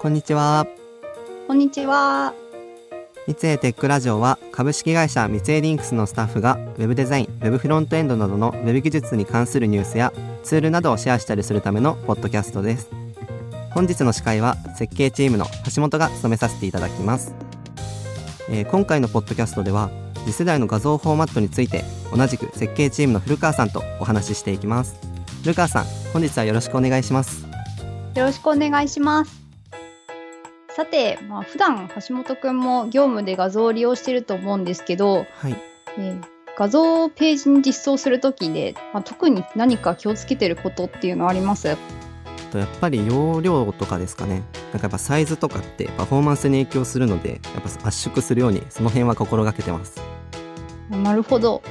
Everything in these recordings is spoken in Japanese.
こんにちは。こんにちは。三井テックラジオは株式会社三井リンクスのスタッフがウェブデザイン、ウェブフロントエンドなどのウェブ技術に関するニュースやツールなどをシェアしたりするためのポッドキャストです。本日の司会は設計チームの橋本が務めさせていただきます。えー今回のポッドキャストでは次世代の画像フォーマットについて同じく設計チームの古川さんとお話ししていきます。古川さん、本日はよろしくお願いします。よろしくお願いします。さて、まあ、普段橋本くんも業務で画像を利用していると思うんですけど、はい。えー画像をページに実装するときで、まあ、特に何か気をつけてることっていうのはあります？とやっぱり容量とかですかねなんかやっぱサイズとかってパフォーマンスに影響するのでやっぱ圧縮するようにその辺は心がけてますなるほど。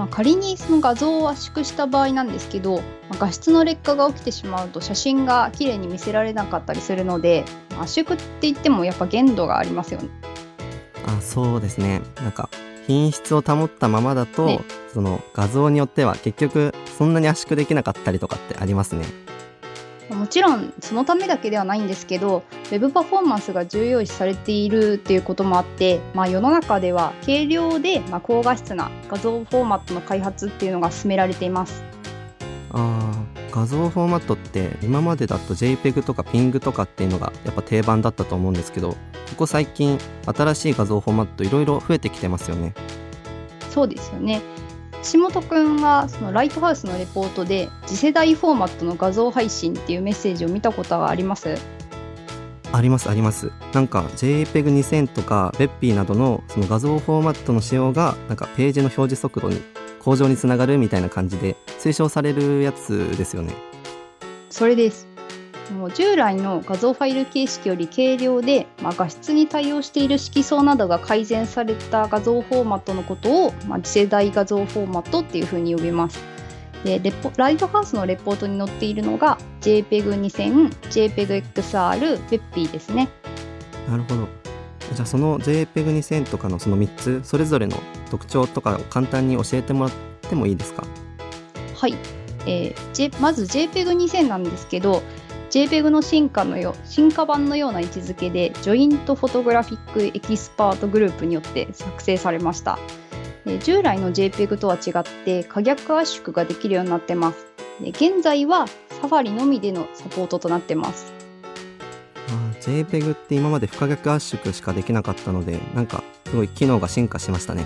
まあ、仮にその画像を圧縮した場合なんですけど、まあ画質の劣化が起きてしまうと写真が綺麗に見せられなかったりするので、まあ圧縮って言ってもやっぱ限度がありますよね。あそうですね。なんか品質を保ったままだと、ね。その画像によっては結局そんなに圧縮できなかったりとかってありますねもちろんそのためだけではないんですけど Web パフォーマンスが重要視されているっていうこともあって、まあ、世の中では軽量で、まあ、高画質な画像フォーマットの開発っていうのが進められています。あー画像フォーマットって今までだと JPEG とか PNG とかっていうのがやっぱ定番だったと思うんですけどここ最近新しい画像フォーマットいろいろ増えてきてますよね。そうですよね橋本くんはそのライトハウスのレポートで次世代フォーマットの画像配信っていうメッセージを見たことがあります？ありますあります。なんか JPEG2000 とか Webp などのその画像フォーマットの使用がなんかページの表示速度に向上につながるみたいな感じで推奨されるやつですよね。それです従来の画像ファイル形式より軽量で、まあ、画質に対応している色相などが改善された画像フォーマットのことを、まあ、次世代画像フォーマットっていうふうに呼びます。でレポライトハウスのレポートに載っているのが JPEG2000、JPEG-XR、WebP ですね。なるほどじゃあその JPEG2000 とかのその3つそれぞれの特徴とかを簡単に教えてもらってもいいですか？はい、えー J まず JPEG2000 なんですけど JPEG の進化のよ進化版のような位置づけで Joint Photographic Expert Group によって作成されました。で従来の JPEG とは違って可逆圧縮ができるようになってます。で現在はサファリのみでのサポートとなってます。あー JPEG って今まで不可逆圧縮しかできなかったのでなんかすごい機能が進化しましたね。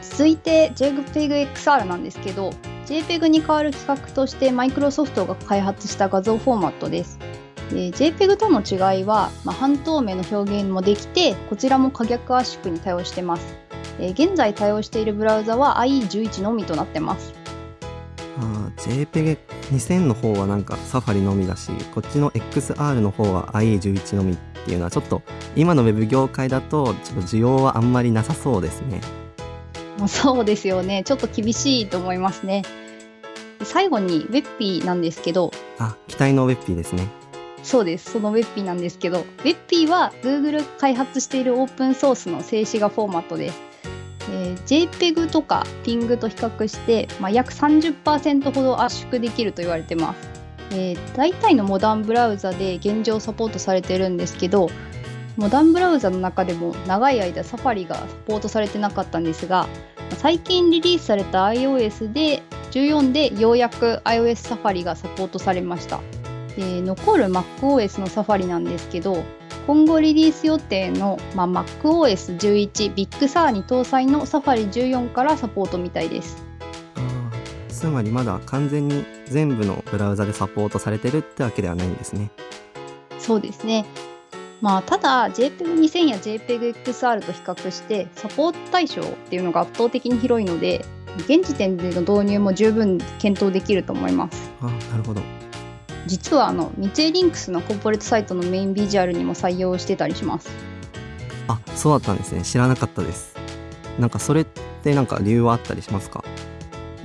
続いて JPEG-XR なんですけど JPEG に代わる規格としてマイクロソフトが開発した画像フォーマットです。で JPEG との違いは、まあ、半透明の表現もできてこちらも可逆圧縮に対応してます。で現在対応しているブラウザは IE11 のみとなってます。あ JPEG2000 の方はなんかサファリのみだしこっちの XR の方は IE11 のみっていうのはちょっと今のウェブ業界だとちょっと需要はあんまりなさそうですねそうですよね。ちょっと厳しいと思いますね。で最後に WebP なんですけどあ機体の WebP ですねそうです。その WebP なんですけど、WebP は Google 開発しているオープンソースの静止画フォーマットです。えー JPEG とか PNG と比較して、まあ、約30%ほど圧縮できると言われてます。えー大体のモダンブラウザで現状サポートされてるんですけど、モダンブラウザの中でも長い間サファリがサポートされてなかったんですが、最近リリースされた iOS で14でようやく iOS サファリがサポートされました。で残る MacOS のサファリなんですけど今後リリース予定の、まあ、MacOS11 Big Sur に搭載のサファリ14からサポートみたいです。つまりまだ完全に全部のブラウザでサポートされてるってわけではないんですね。そうですねまあただ JPEG2000 や JPEG-XR と比較してサポート対象っていうのが圧倒的に広いので現時点での導入も十分検討できると思います。あーなるほど。実はあの三井リンクスのコーポレートサイトのメインビジュアルにも採用してたりします。あそうだったんですね。知らなかったです。なんかそれってなんか理由はあったりしますか？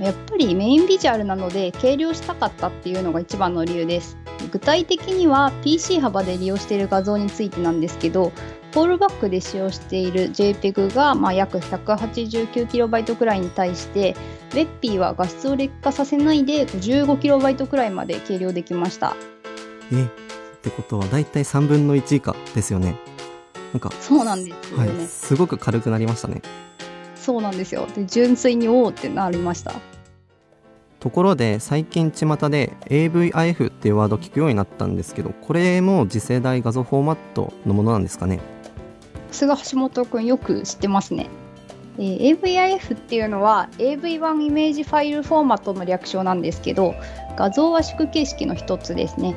やっぱりメインビジュアルなので軽量したかったっていうのが一番の理由です具体的には PC 幅で利用している画像についてなんですけどフォールバックで使用している JPEG がまあ約 189KB くらいに対して WebP は画質を劣化させないで 55KB くらいまで軽量できました。えってことはだいたい3分の1以下ですよね。なんかそうなんですよね、はい、すごく軽くなりましたね。そうなんですよ。で純粋におおってなりましたところで最近巷で AVIF っていうワード聞くようになったんですけどこれも次世代画像フォーマットのものなんですかね？菅橋本くんよく知ってますね、えー、AVIF っていうのは AV1 イメージファイルフォーマットの略称なんですけど画像圧縮形式の一つですね。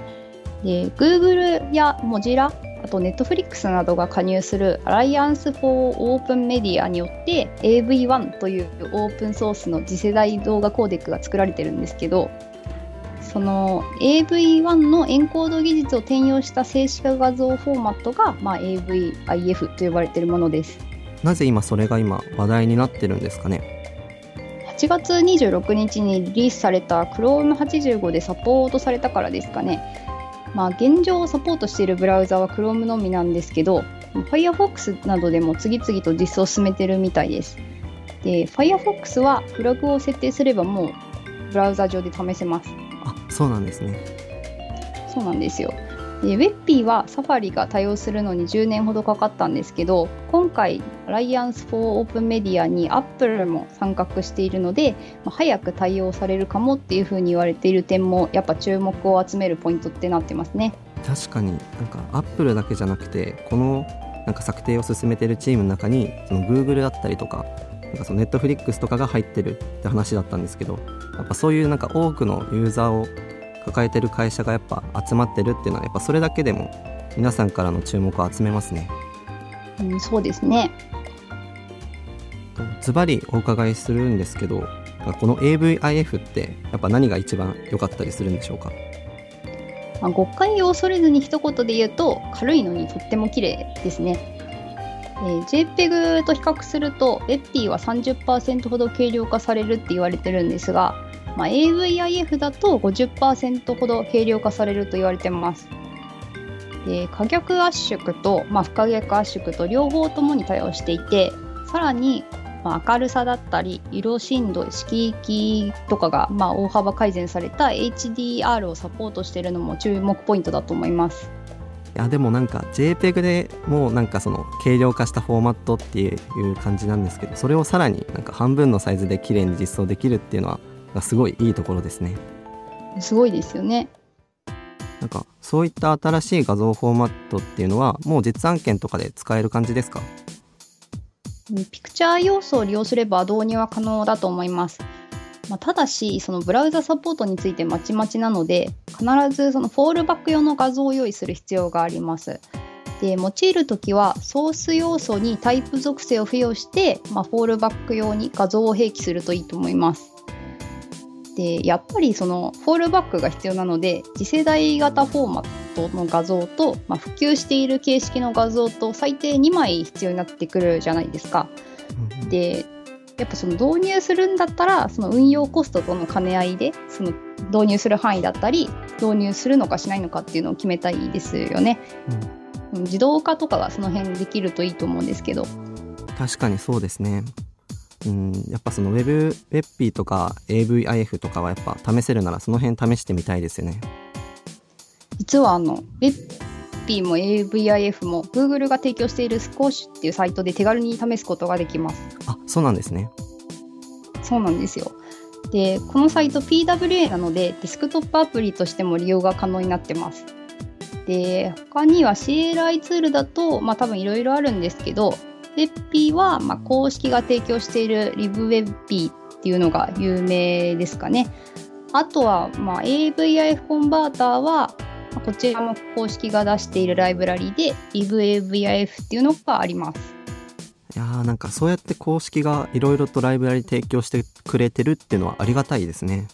で Google や Mozilla あと Netflix などが加入する Alliance for Open Media によって AV1 というオープンソースの次世代動画コーデックが作られてるんですけどその AV1 のエンコード技術を転用した静止画画像フォーマットが、まあ、AVIF と呼ばれているものです。なぜ今それが今話題になってるんですかね？8月26日にリリースされた Chrome85 でサポートされたからですかねまあ、現状をサポートしているブラウザは Chrome のみなんですけど Firefox などでも次々と実装を進めてるみたいです。で Firefox はフラグを設定すればもうブラウザ上で試せます。あそうなんですね。そうなんですよで w e b はサファリが対応するのに10年ほどかかったんですけど今回アライアンス・フォー・オープン・メディアに Apple も参画しているので、まあ、早く対応されるかもっていうふうに言われている点もやっぱ注目を集めるポイントってなってますね。確かになんか Apple だけじゃなくてこのなんか策定を進めているチームの中にその Google だったりとかなんかその Netflix とかが入ってるって話だったんですけどやっぱそういうなんか多くのユーザーを抱えてる会社がやっぱ集まってるっていうのはやっぱそれだけでも皆さんからの注目を集めますね。うん、そうですねズバリお伺いするんですけどこの AVIF ってやっぱ何が一番良かったりするんでしょうか？まあ、誤解を恐れずに一言で言うと軽いのにとっても綺麗ですね。えー、JPEG と比較すると FP は30%ほど軽量化されるって言われてるんですがまあ、AVIF だと50%ほど軽量化されると言われてます。で可逆圧縮と、まあ、不可逆圧縮と両方ともに対応していてさらに、まあ、明るさだったり色深度色域とかが、まあ、大幅改善された HDR をサポートしているのも注目ポイントだと思います。いやでもなんか JPEG でもうなんかその軽量化したフォーマットっていう感じなんですけどそれをさらになんか半分のサイズで綺麗に実装できるっていうのはがすごいいいところですね。すごいですよね。なんかそういった新しい画像フォーマットっていうのはもう実案件とかで使える感じですか？ピクチャー要素を利用すれば導入は可能だと思います。まあ、ただし、そのブラウザサポートについてまちまちなので、必ずそのフォールバック用の画像を用意する必要があります。で用いるときはソース要素にタイプ属性を付与して、まあ、フォールバック用に画像を併記するといいと思います。でやっぱりそのフォールバックが必要なので次世代型フォーマットの画像と、まあ、普及している形式の画像と最低2枚必要になってくるじゃないですか。でやっぱその導入するんだったらその運用コストとの兼ね合いでその導入する範囲だったり導入するのかしないのかっていうのを決めたいですよね。うん、自動化とかがその辺できるといいと思うんですけど。確かにそうですね。うん、やっぱその Web、ウェッピーとか AVIF とかはやっぱ試せるならその辺試してみたいですよね。実はあの、ウェッピーも AVIF も Google が提供しているスコーシュっていうサイトで手軽に試すことができます。あ、そうなんですね。そうなんですよ。で、このサイト PWA なのでデスクトップアプリとしても利用が可能になってます。で、他には CLI ツールだと、まあ多分いろいろあるんですけど、ウェッピーは、まあ、公式が提供しているリブウェッピーっていうのが有名ですかね。あとは、まあ、AVIF コンバーターは、まあ、こちらも公式が出しているライブラリで LiveAVIF っていうのがあります。いやーなんかそうやって公式がいろいろとライブラリ提供してくれてるっていうのはありがたいですね。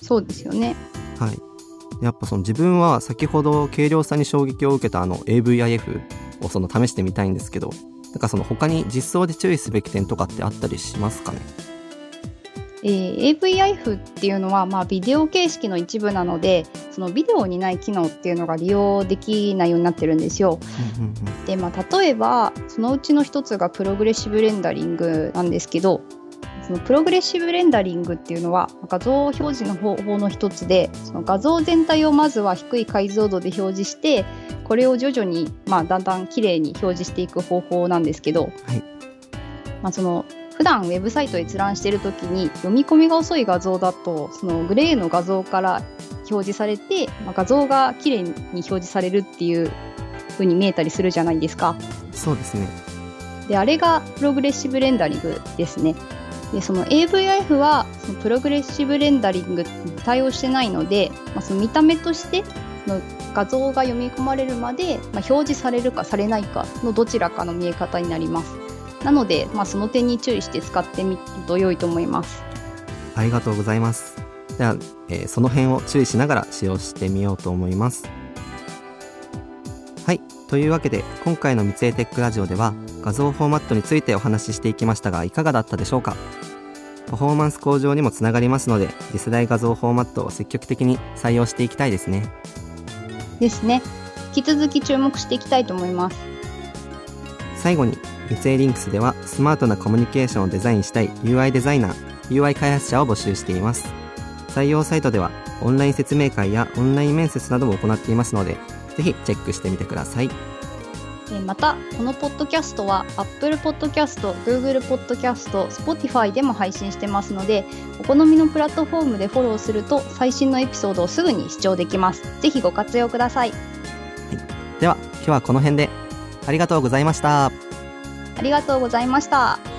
そうですよね。はい。やっぱその自分は先ほど軽量さに衝撃を受けたあの AVIF をその試してみたいんですけどなんかその他に実装で注意すべき点とかってあったりしますかね？えー、AVIF っていうのは、まあ、ビデオ形式の一部なのでそのビデオにない機能っていうのが利用できないようになってるんですよ。で、まあ、例えばそのうちの一つがプログレッシブレンダリングなんですけどそのプログレッシブレンダリングっていうのは画像表示の方法の一つでその画像全体をまずは低い解像度で表示してこれを徐々に、まあ、だんだん綺麗に表示していく方法なんですけど、はいまあ、その普段ウェブサイト閲覧している時に読み込みが遅い画像だとそのグレーの画像から表示されて、まあ、画像が綺麗に表示されるっていう風に見えたりするじゃないですか。そうですねであれがプログレッシブレンダリングですね。でその AVIF はそのプログレッシブレンダリングに対応してないので、まあ、その見た目としてその画像が読み込まれるまで、まあ、表示されるかされないかのどちらかの見え方になります。なので、まあ、その点に注意して使ってみると良いと思います。ありがとうございますでは、えーその辺を注意しながら使用してみようと思いますはいというわけで今回の三井テックラジオでは画像フォーマットについてお話ししていきましたがいかがだったでしょうか？パフォーマンス向上にもつながりますので次世代画像フォーマットを積極的に採用していきたいですねですね。引き続き注目していきたいと思います。最後に三井リンクスではスマートなコミュニケーションをデザインしたい UI デザイナー UI 開発者を募集しています採用サイトではオンライン説明会やオンライン面接なども行っていますのでぜひチェックしてみてくださいえーまたこのポッドキャストは Apple Podcast、Google Podcast、Spotify でも配信してますのでお好みのプラットフォームでフォローすると最新のエピソードをすぐに視聴できます。ぜひご活用ください。では今日はこの辺で。ありがとうございました。ありがとうございました